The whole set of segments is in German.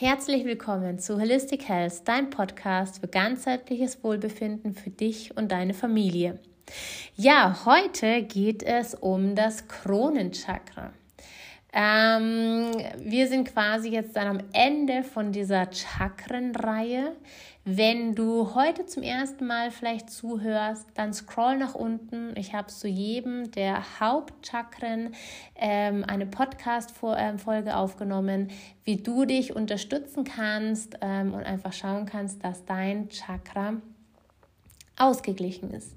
Herzlich willkommen zu Holistic Health, dein Podcast für ganzheitliches Wohlbefinden für dich und deine Familie. Ja, heute geht es um das Kronenchakra. Ähm, wir sind quasi jetzt dann am Ende von dieser Chakrenreihe. Wenn du heute zum ersten Mal vielleicht zuhörst, dann scroll nach unten. Ich habe zu jedem der Hauptchakren ähm, eine Podcast-Folge ähm, aufgenommen, wie du dich unterstützen kannst ähm, und einfach schauen kannst, dass dein Chakra ausgeglichen ist.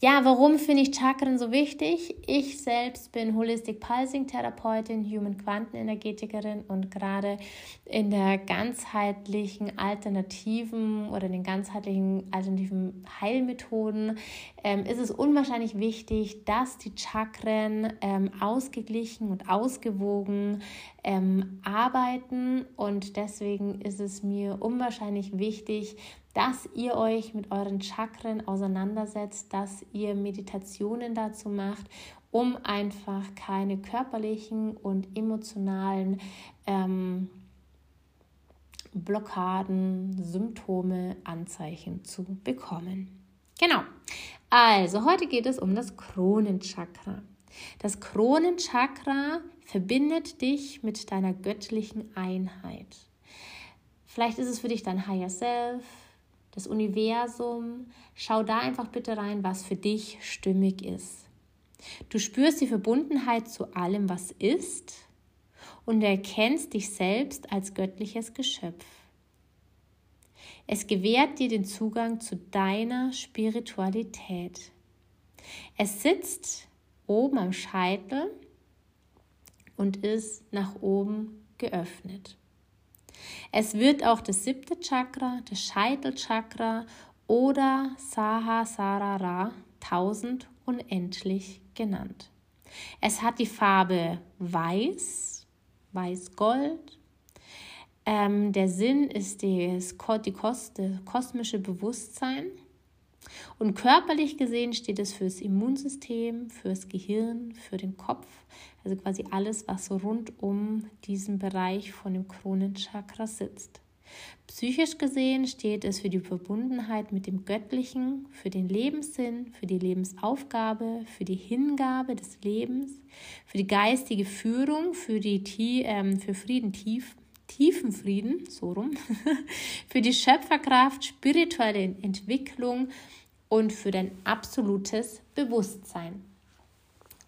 Ja, warum finde ich Chakren so wichtig? Ich selbst bin Holistic Pulsing Therapeutin, Human Quantenenergetikerin und gerade in der ganzheitlichen alternativen oder den ganzheitlichen alternativen Heilmethoden ähm, ist es unwahrscheinlich wichtig, dass die Chakren ähm, ausgeglichen und ausgewogen ähm, arbeiten und deswegen ist es mir unwahrscheinlich wichtig, dass ihr euch mit euren Chakren auseinandersetzt, dass ihr Meditationen dazu macht, um einfach keine körperlichen und emotionalen ähm, Blockaden, Symptome, Anzeichen zu bekommen. Genau. Also, heute geht es um das Kronenchakra. Das Kronenchakra verbindet dich mit deiner göttlichen Einheit. Vielleicht ist es für dich dein Higher Self, das Universum. Schau da einfach bitte rein, was für dich stimmig ist. Du spürst die Verbundenheit zu allem, was ist und erkennst dich selbst als göttliches Geschöpf. Es gewährt dir den Zugang zu deiner Spiritualität. Es sitzt oben am Scheitel und ist nach oben geöffnet. Es wird auch das siebte Chakra, das Scheitelchakra oder Sahasrara, tausend unendlich genannt. Es hat die Farbe weiß, weiß-gold. Ähm, der Sinn ist das, die Kos das kosmische Bewusstsein. Und körperlich gesehen steht es fürs Immunsystem, fürs Gehirn, für den Kopf, also quasi alles, was rund um diesen Bereich von dem Kronenchakra sitzt. Psychisch gesehen steht es für die Verbundenheit mit dem Göttlichen, für den Lebenssinn, für die Lebensaufgabe, für die Hingabe des Lebens, für die geistige Führung, für, die, ähm, für Frieden tief, tiefen Frieden, so rum, für die Schöpferkraft, spirituelle Entwicklung und für dein absolutes Bewusstsein.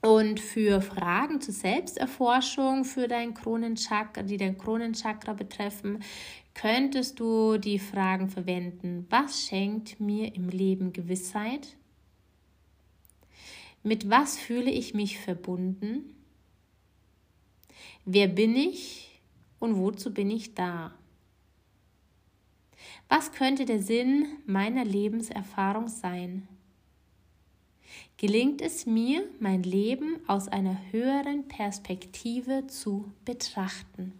Und für Fragen zur Selbsterforschung für dein Kronenchakra, die dein Kronenchakra betreffen, könntest du die Fragen verwenden. Was schenkt mir im Leben Gewissheit? Mit was fühle ich mich verbunden? Wer bin ich und wozu bin ich da? Was könnte der Sinn meiner Lebenserfahrung sein? Gelingt es mir, mein Leben aus einer höheren Perspektive zu betrachten?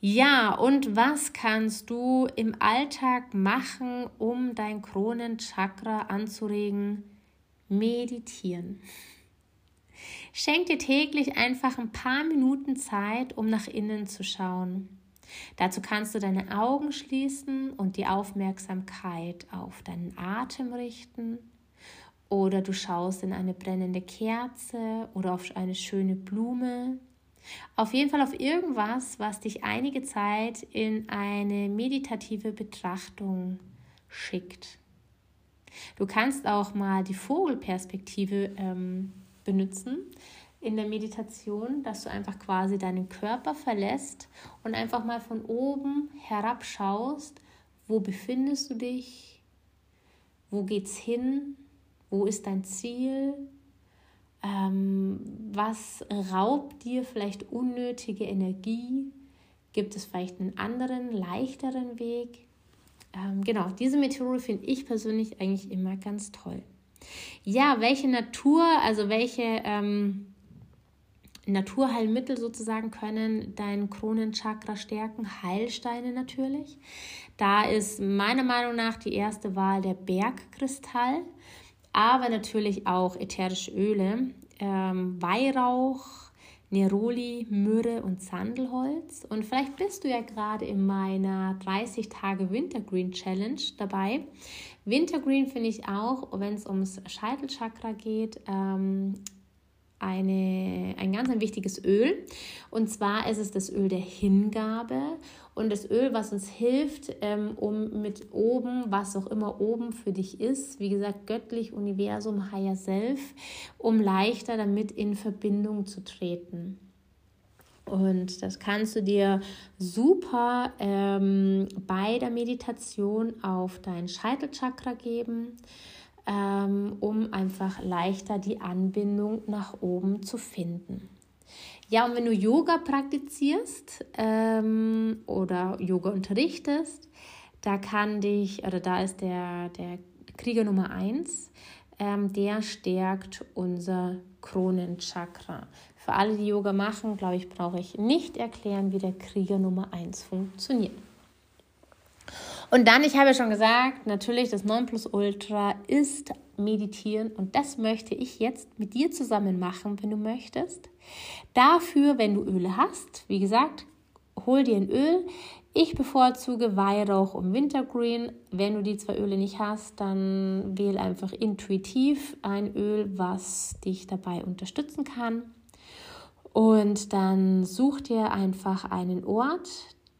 Ja, und was kannst du im Alltag machen, um dein Kronenchakra anzuregen? Meditieren. Schenk dir täglich einfach ein paar Minuten Zeit, um nach innen zu schauen. Dazu kannst du deine Augen schließen und die Aufmerksamkeit auf deinen Atem richten oder du schaust in eine brennende Kerze oder auf eine schöne Blume. Auf jeden Fall auf irgendwas, was dich einige Zeit in eine meditative Betrachtung schickt. Du kannst auch mal die Vogelperspektive ähm, benutzen in der Meditation, dass du einfach quasi deinen Körper verlässt und einfach mal von oben herab schaust, wo befindest du dich, wo geht's hin, wo ist dein Ziel, ähm, was raubt dir vielleicht unnötige Energie, gibt es vielleicht einen anderen, leichteren Weg. Ähm, genau, diese Methode finde ich persönlich eigentlich immer ganz toll. Ja, welche Natur, also welche ähm, Naturheilmittel sozusagen können dein Kronenchakra stärken, Heilsteine natürlich. Da ist meiner Meinung nach die erste Wahl der Bergkristall, aber natürlich auch ätherische Öle, ähm, Weihrauch, Neroli, Myrrhe und Sandelholz. Und vielleicht bist du ja gerade in meiner 30 Tage Wintergreen Challenge dabei. Wintergreen finde ich auch, wenn es ums Scheitelchakra geht, ähm, eine, ein ganz ein wichtiges Öl. Und zwar ist es das Öl der Hingabe und das Öl, was uns hilft, ähm, um mit oben, was auch immer oben für dich ist, wie gesagt, göttlich, Universum, Higher Self, um leichter damit in Verbindung zu treten. Und das kannst du dir super ähm, bei der Meditation auf dein Scheitelchakra geben ähm, um einfach leichter die Anbindung nach oben zu finden. Ja, und wenn du Yoga praktizierst ähm, oder Yoga unterrichtest, da kann dich, oder da ist der, der Krieger Nummer 1, ähm, der stärkt unser Kronenchakra. Für alle, die Yoga machen, glaube ich, brauche ich nicht erklären, wie der Krieger Nummer 1 funktioniert. Und dann, ich habe ja schon gesagt, natürlich das Nonplusultra ist meditieren und das möchte ich jetzt mit dir zusammen machen, wenn du möchtest. Dafür, wenn du Öle hast, wie gesagt, hol dir ein Öl. Ich bevorzuge Weihrauch und Wintergreen. Wenn du die zwei Öle nicht hast, dann wähle einfach intuitiv ein Öl, was dich dabei unterstützen kann. Und dann such dir einfach einen Ort,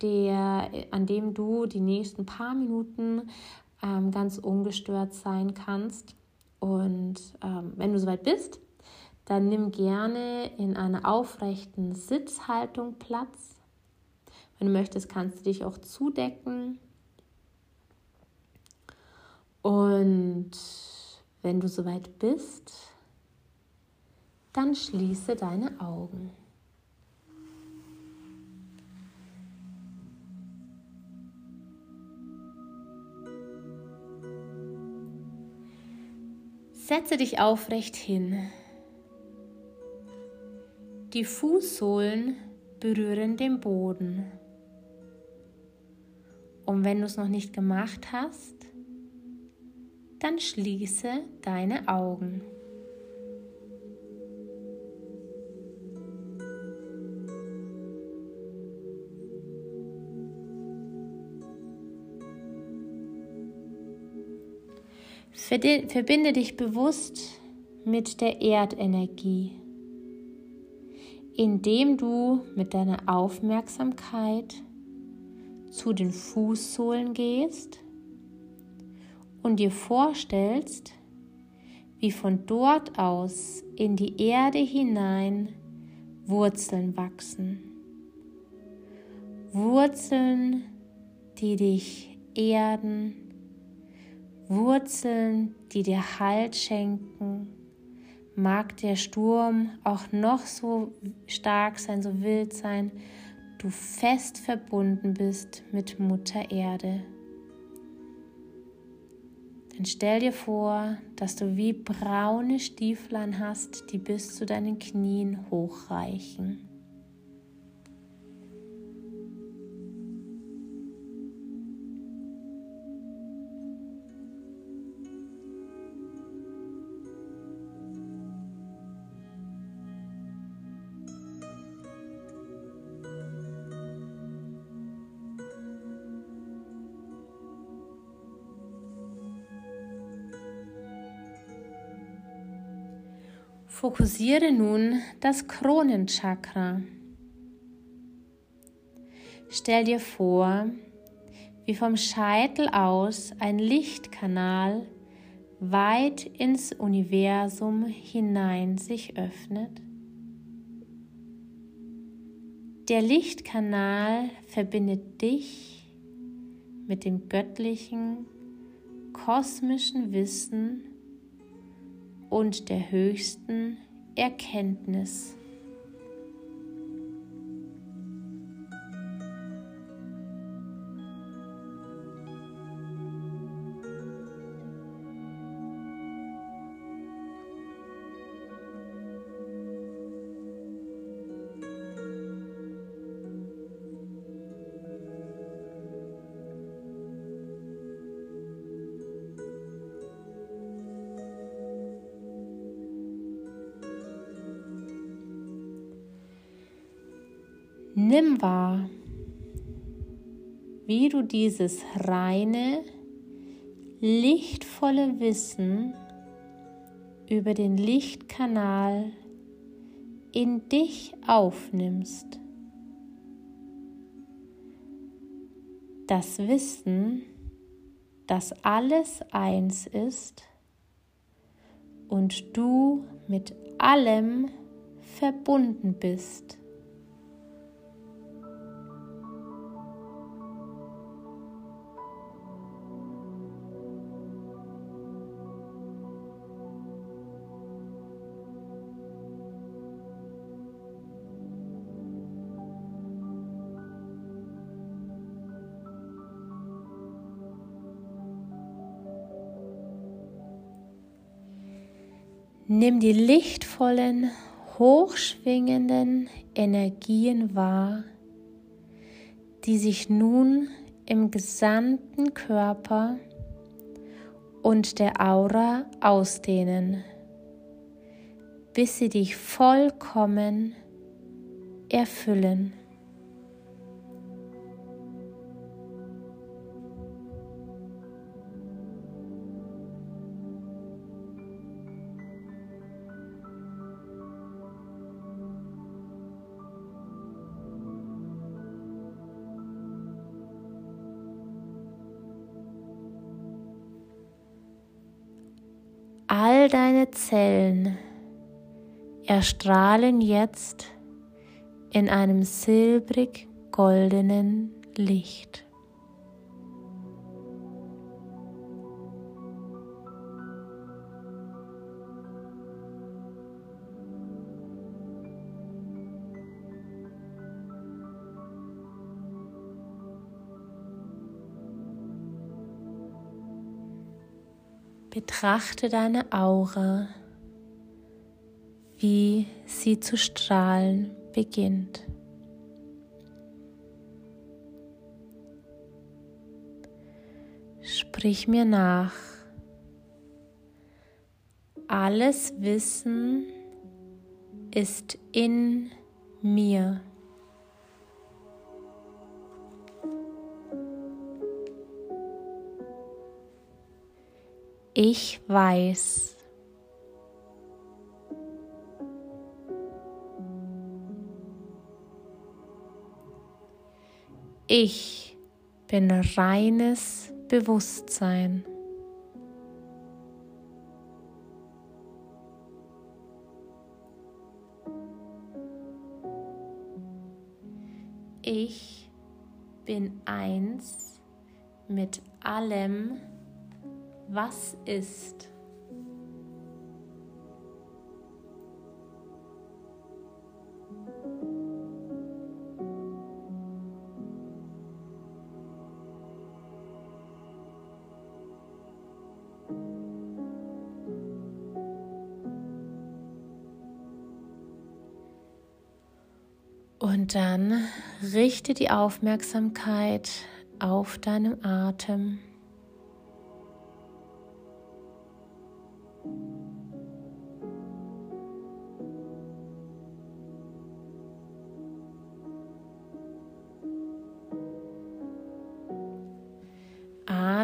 der, an dem du die nächsten paar Minuten ähm, ganz ungestört sein kannst. Und ähm, wenn du soweit bist, dann nimm gerne in einer aufrechten Sitzhaltung Platz. Wenn du möchtest, kannst du dich auch zudecken. Und wenn du soweit bist, dann schließe deine Augen. Setze dich aufrecht hin. Die Fußsohlen berühren den Boden. Und wenn du es noch nicht gemacht hast, dann schließe deine Augen. Verbinde dich bewusst mit der Erdenergie, indem du mit deiner Aufmerksamkeit zu den Fußsohlen gehst und dir vorstellst, wie von dort aus in die Erde hinein Wurzeln wachsen. Wurzeln, die dich erden, Wurzeln, die dir Halt schenken. Mag der Sturm auch noch so stark sein, so wild sein, du fest verbunden bist mit Mutter Erde. Dann stell dir vor, dass du wie braune Stieflein hast, die bis zu deinen Knien hochreichen. Fokussiere nun das Kronenchakra. Stell dir vor, wie vom Scheitel aus ein Lichtkanal weit ins Universum hinein sich öffnet. Der Lichtkanal verbindet dich mit dem göttlichen, kosmischen Wissen und der höchsten Erkenntnis. Nimm wahr, wie du dieses reine, lichtvolle Wissen über den Lichtkanal in dich aufnimmst. Das Wissen, dass alles eins ist und du mit allem verbunden bist. Nimm die lichtvollen, hochschwingenden Energien wahr, die sich nun im gesamten Körper und der Aura ausdehnen, bis sie dich vollkommen erfüllen. Deine Zellen erstrahlen jetzt in einem silbrig goldenen Licht. Betrachte deine Aura, wie sie zu strahlen beginnt. Sprich mir nach. Alles Wissen ist in mir. Ich weiß. Ich bin reines Bewusstsein. Ich bin eins mit allem, was ist. Und dann richte die Aufmerksamkeit auf deinen Atem.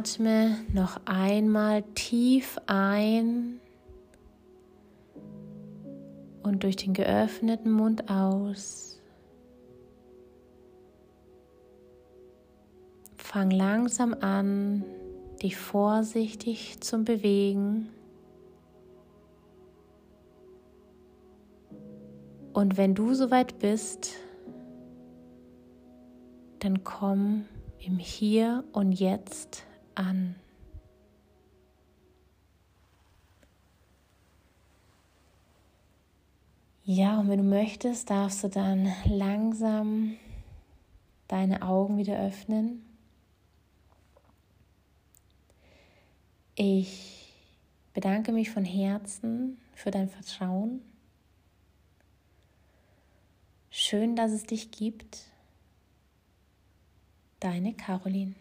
Atme noch einmal tief ein und durch den geöffneten Mund aus. Fang langsam an, dich vorsichtig zu bewegen. Und wenn du soweit bist, dann komm im Hier und Jetzt an. Ja, und wenn du möchtest, darfst du dann langsam deine Augen wieder öffnen. Ich bedanke mich von Herzen für dein Vertrauen. Schön, dass es dich gibt. Deine Caroline.